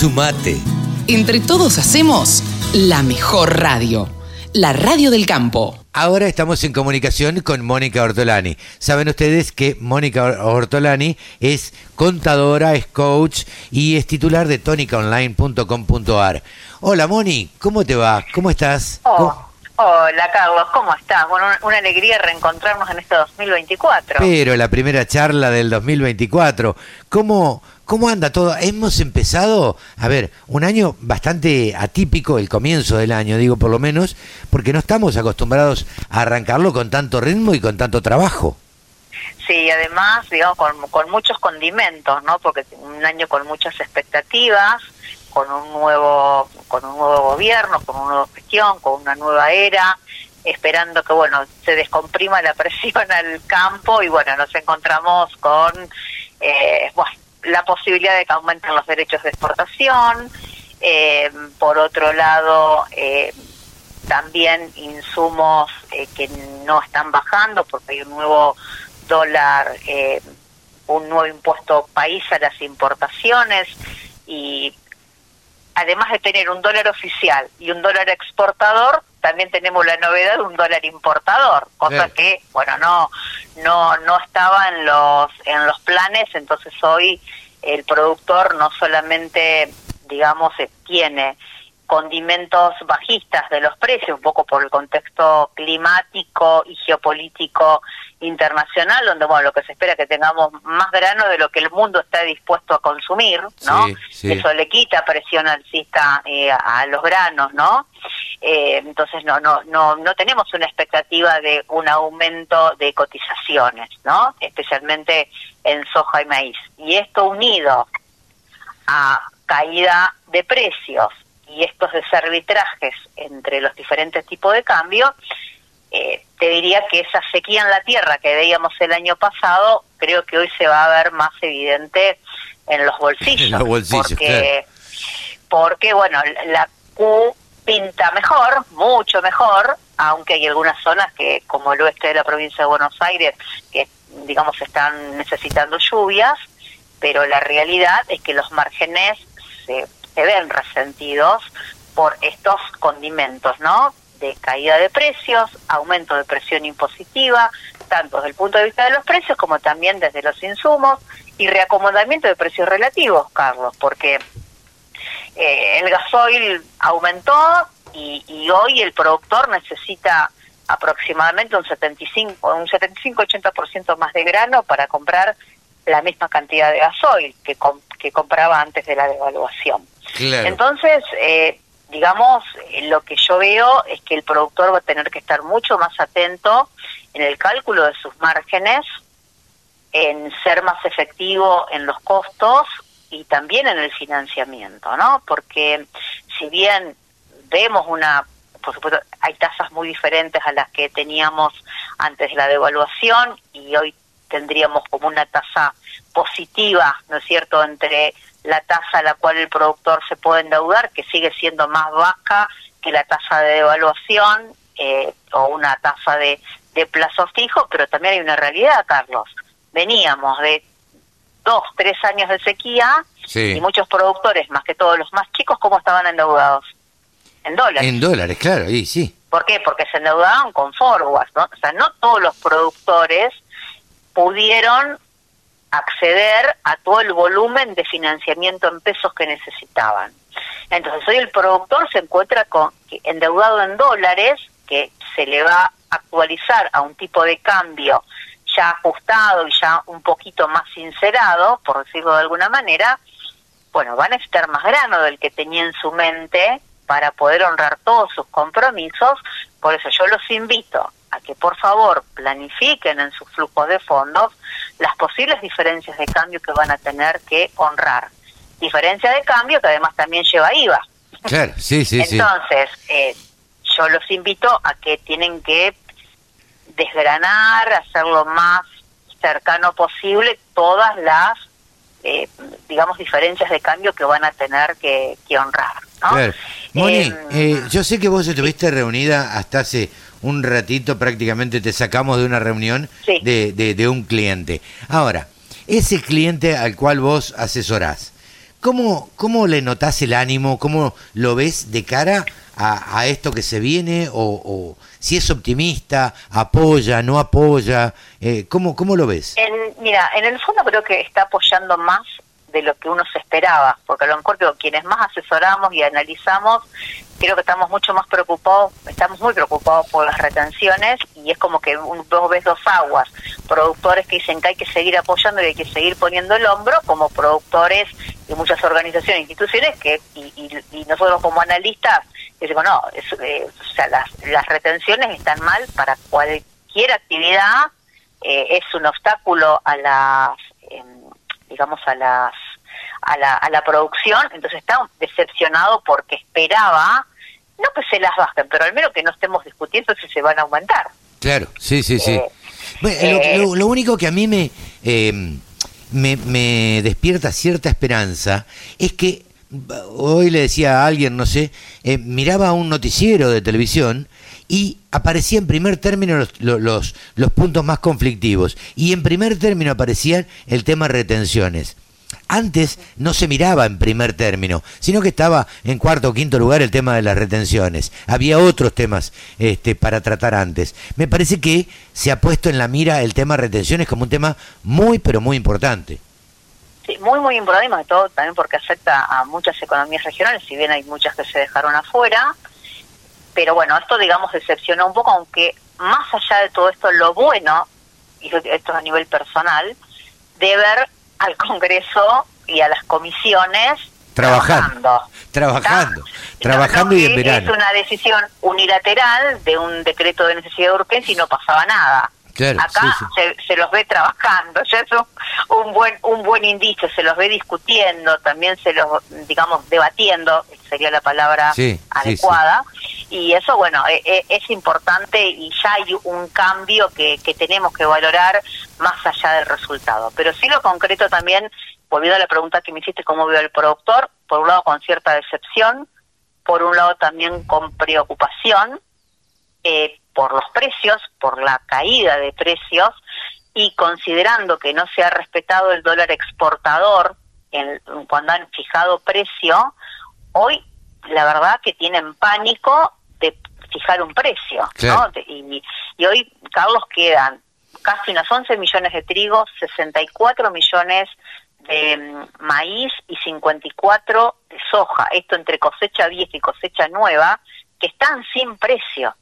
Sumate. Entre todos hacemos la mejor radio, la radio del campo. Ahora estamos en comunicación con Mónica Ortolani. Saben ustedes que Mónica Ortolani es contadora, es coach y es titular de tonicaonline.com.ar. Hola Moni, ¿cómo te va? ¿Cómo estás? Oh, hola Carlos, ¿cómo estás? Bueno, una alegría reencontrarnos en este 2024. Pero la primera charla del 2024, ¿cómo, ¿Cómo anda todo? Hemos empezado, a ver, un año bastante atípico, el comienzo del año, digo por lo menos, porque no estamos acostumbrados a arrancarlo con tanto ritmo y con tanto trabajo. Sí, además, digamos, con, muchos condimentos, ¿no? Porque un año con muchas expectativas, con un nuevo, con un nuevo gobierno, con una nueva gestión, con una nueva era, esperando que, bueno, se descomprima la presión al campo y, bueno, nos encontramos con, eh, la posibilidad de que aumenten los derechos de exportación, eh, por otro lado, eh, también insumos eh, que no están bajando porque hay un nuevo dólar, un nuevo impuesto país a las importaciones y además de tener un dólar oficial y un dólar exportador, también tenemos la novedad de un dólar importador, cosa que, bueno, no no no estaba en los en los planes, entonces hoy el productor no solamente, digamos, tiene condimentos bajistas de los precios, un poco por el contexto climático y geopolítico internacional, donde bueno, lo que se espera es que tengamos más grano de lo que el mundo está dispuesto a consumir, ¿no? Eso le quita presión alcista eh, a los granos, ¿no? Eh, entonces no, no, no, no tenemos una expectativa de un aumento de cotizaciones, ¿no? Especialmente en soja y maíz. Y esto unido a caída de precios y estos desarbitrajes entre los diferentes tipos de cambio, eh, te diría que esa sequía en la tierra que veíamos el año pasado, creo que hoy se va a ver más evidente en los bolsillos. los bolsillos porque, porque, bueno, la Q pinta mejor, mucho mejor, aunque hay algunas zonas que, como el oeste de la provincia de Buenos Aires, que digamos están necesitando lluvias, pero la realidad es que los márgenes se se ven resentidos por estos condimentos, ¿no? De caída de precios, aumento de presión impositiva, tanto desde el punto de vista de los precios como también desde los insumos y reacomodamiento de precios relativos, Carlos, porque eh, el gasoil aumentó y, y hoy el productor necesita aproximadamente un 75 un 75-80% más de grano para comprar la misma cantidad de gasoil que, que compraba antes de la devaluación. Entonces, eh, digamos, eh, lo que yo veo es que el productor va a tener que estar mucho más atento en el cálculo de sus márgenes, en ser más efectivo en los costos y también en el financiamiento, ¿no? Porque si bien vemos una, por supuesto, hay tasas muy diferentes a las que teníamos antes de la devaluación y hoy tendríamos como una tasa positiva, ¿no es cierto?, entre la tasa a la cual el productor se puede endeudar, que sigue siendo más baja que la tasa de devaluación eh, o una tasa de, de plazo fijo, pero también hay una realidad, Carlos. Veníamos de dos, tres años de sequía y muchos productores, más que todos los más chicos, ¿cómo estaban endeudados? En dólares. En dólares, claro, y sí. ¿Por qué? Porque se endeudaban con forwards, ¿no? O sea, no todos los productores pudieron acceder a todo el volumen de financiamiento en pesos que necesitaban. Entonces hoy el productor se encuentra con endeudado en dólares, que se le va a actualizar a un tipo de cambio ya ajustado y ya un poquito más sincerado, por decirlo de alguna manera, bueno, van a necesitar más grano del que tenía en su mente para poder honrar todos sus compromisos. Por eso yo los invito a que por favor planifiquen en sus flujos de fondos las posibles diferencias de cambio que van a tener que honrar. Diferencia de cambio que además también lleva IVA. Claro, sí, sí, Entonces, eh, yo los invito a que tienen que desgranar, hacer lo más cercano posible todas las, eh, digamos, diferencias de cambio que van a tener que, honrar. Claro. Moni, em, eh, yo sé que vos estuviste reunida hasta hace un ratito prácticamente te sacamos de una reunión de, de, un cliente. Ahora, ese cliente al cual vos asesorás, ¿cómo, ¿cómo le notás el ánimo? ¿Cómo lo ves de cara a, esto que se viene? O, si es optimista, apoya, no apoya? Eh, ¿cómo, ¿Cómo lo ves? mira, en el fondo creo que está apoyando más de lo que uno se esperaba, porque a lo mejor quienes más asesoramos y analizamos, creo que estamos mucho más preocupados, estamos muy preocupados por las retenciones y es como que un, dos ves dos aguas, productores que dicen que hay que seguir apoyando y hay que seguir poniendo el hombro, como productores y muchas organizaciones e instituciones que y, nosotros como analistas decimos no, eh, o sea, las, las retenciones están mal para cualquier actividad, eh, es un obstáculo a las em, digamos, a las a la, a la producción, entonces está decepcionado porque esperaba, no que se las bajen, pero al menos que no estemos discutiendo si se van a aumentar. Claro, sí, sí, sí. Eh, lo, lo, único que a mí me, eh, me, me despierta cierta esperanza es que hoy le decía a alguien, no sé, eh, miraba un noticiero de televisión y aparecía en primer término los, los, los, puntos más conflictivos y en primer término aparecían el tema retenciones. Antes no se miraba en primer término, sino que estaba en cuarto o quinto lugar el tema de las retenciones. Había otros temas este, para tratar antes. Me parece que se ha puesto en la mira el tema retenciones como un tema muy, pero muy importante. Sí, muy, muy importante, y sobre todo también porque afecta a muchas economías regionales, si bien hay muchas que se dejaron afuera pero bueno, esto digamos decepcionó un poco, aunque más allá de todo esto, lo bueno, y esto a nivel personal, de ver al Congreso y a las comisiones trabajando. Trabajando, trabajando, y en verano. Es una decisión unilateral de un decreto de necesidad de urgencia y no pasaba nada. Acá Se, los ve trabajando, ya es un, buen un buen indicio, se los ve discutiendo, también se los, digamos, debatiendo, sería la palabra adecuada. Y eso, bueno, e, e, es, importante y ya hay un cambio que, que tenemos que valorar más allá del resultado. Pero sí lo concreto también, volviendo a la pregunta que me hiciste, cómo veo el productor, por un lado con cierta decepción, por un lado también con preocupación, eh, por los precios, por la caída de precios y considerando que no se ha respetado el dólar exportador cuando han fijado precio, hoy la verdad que tienen pánico fijar un precio. y, hoy, Carlos, quedan casi unos 11 millones de trigo, 64 millones de mm, maíz y 54 de soja, esto entre cosecha vieja y cosecha nueva, que están sin precio.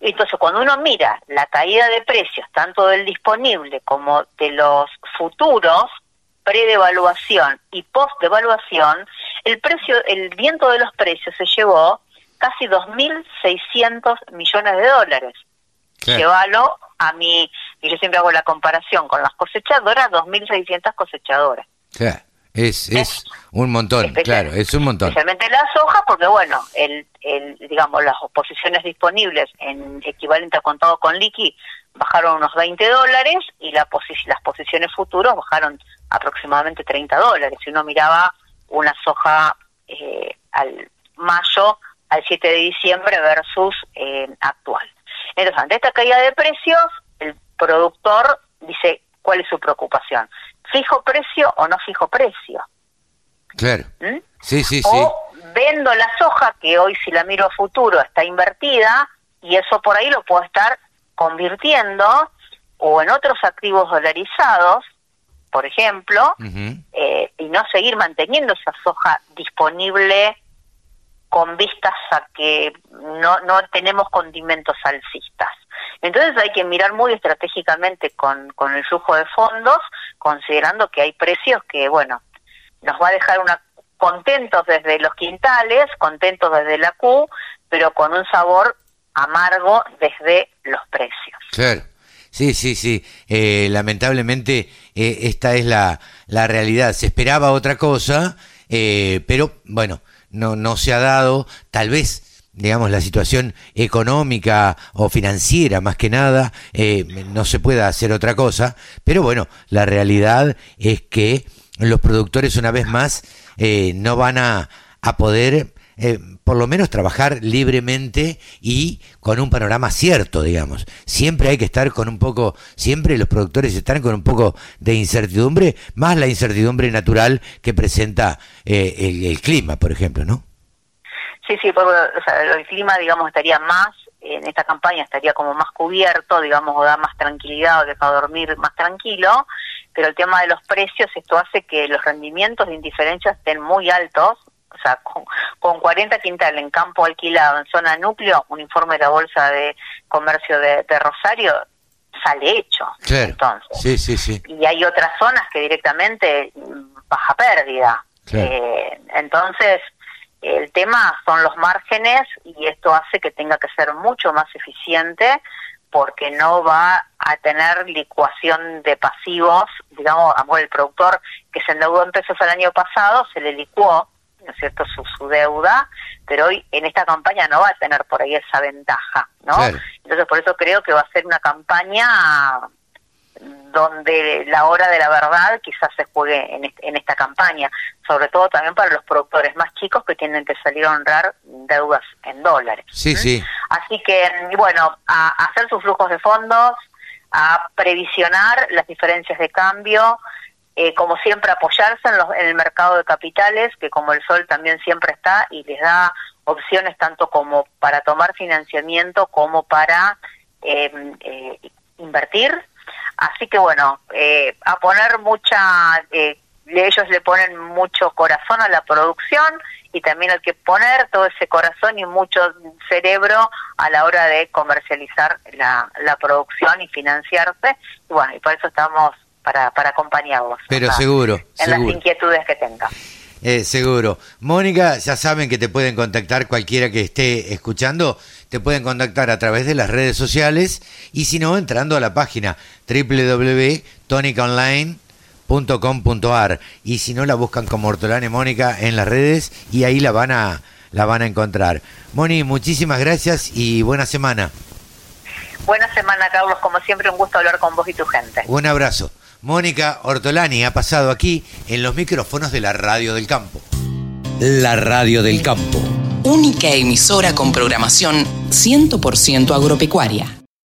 Entonces, cuando uno mira la caída de precios, tanto del disponible como de los futuros, pre-devaluación y post-devaluación, el precio, el viento de los precios se llevó casi 2.600 millones de dólares. Llévalo a mí, y yo siempre hago la comparación con las cosechadoras, 2.600 cosechadoras. Es, es un montón, claro, es un montón. Especialmente la soja, porque bueno, el, el, digamos, las posiciones disponibles en equivalente a contado con liqui bajaron unos 20 dólares y la las posiciones futuros bajaron aproximadamente 30 dólares. Si uno miraba una soja eh, al mayo al 7 de diciembre versus eh, actual. Entonces, ante esta caída de precios, el productor dice cuál es su preocupación fijo precio o no fijo precio. Claro. ¿Mm? Sí, sí, o vendo la soja, que hoy si la miro a futuro está invertida, y eso por ahí lo puedo estar convirtiendo o en otros activos dolarizados, por ejemplo, eh, y no seguir manteniendo esa soja disponible con vistas a que no, no tenemos condimentos alcistas. Entonces hay que mirar muy estratégicamente con, con el flujo de fondos, considerando que hay precios que, bueno, nos va a dejar una contentos desde los quintales, contentos desde la Q, pero con un sabor amargo desde los precios. Claro. Sí, sí, sí. Eh, lamentablemente eh, esta es la, la realidad. Se esperaba otra cosa, eh, pero bueno, no, no se ha dado. Tal vez digamos, la situación económica o financiera más que nada, eh, no se pueda hacer otra cosa, pero bueno, la realidad es que los productores una vez más eh, no van a, a poder eh, por lo menos trabajar libremente y con un panorama cierto, digamos. Siempre hay que estar con un poco, siempre los productores están con un poco de incertidumbre, más la incertidumbre natural que presenta eh, el, clima, por ejemplo, ¿no? Sí, sí, porque, el clima, digamos, estaría más en esta campaña estaría como más cubierto, digamos, o da más tranquilidad o deja dormir más tranquilo, pero el tema de los precios, esto hace que los rendimientos de indiferencia estén muy altos, o sea, con, con 40 quintales en campo alquilado en zona núcleo, un informe de la Bolsa de Comercio de, Rosario sale hecho. entonces. Sí, sí, sí. Y hay otras zonas que directamente baja pérdida. Eh, entonces, el tema son los márgenes y esto hace que tenga que ser mucho más eficiente porque no va a tener licuación de pasivos, digamos, el productor que se endeudó en pesos el año pasado se le licuó, ¿no es cierto?, su, su deuda, pero hoy en esta campaña no va a tener por ahí esa ventaja, ¿no? Entonces por eso creo que va a ser una campaña donde la hora de la verdad quizás se juegue en, esta campaña, sobre todo también para los productores más chicos que tienen que salir a honrar deudas en dólares. Sí, sí. Así que, bueno, a, hacer sus flujos de fondos, a previsionar las diferencias de cambio, eh, como siempre apoyarse en, en el mercado de capitales, que como el sol también siempre está y les da opciones tanto como para tomar financiamiento como para eh, eh, invertir Así que bueno, eh, a poner mucha, eh, ellos le ponen mucho corazón a la producción y también hay que poner todo ese corazón y mucho cerebro a la hora de comercializar la, la producción y financiarse. Y bueno, y por eso estamos para, para acompañarlos. Pero seguro. En las inquietudes que tengan. Eh, seguro. Mónica, ya saben que te pueden contactar cualquiera que esté escuchando, te pueden contactar a través de las redes sociales y si no, entrando a la página www.tonicaonline.com.ar y si no, la buscan como Hortolane Mónica en las redes y ahí la van a, la van a encontrar. Moni, muchísimas gracias y buena semana. Buena semana, Carlos. Como siempre, un gusto hablar con vos y tu gente. Un abrazo. Mónica Ortolani ha pasado aquí en los micrófonos de la Radio del Campo. La Radio del Campo. Única emisora con programación 100% agropecuaria.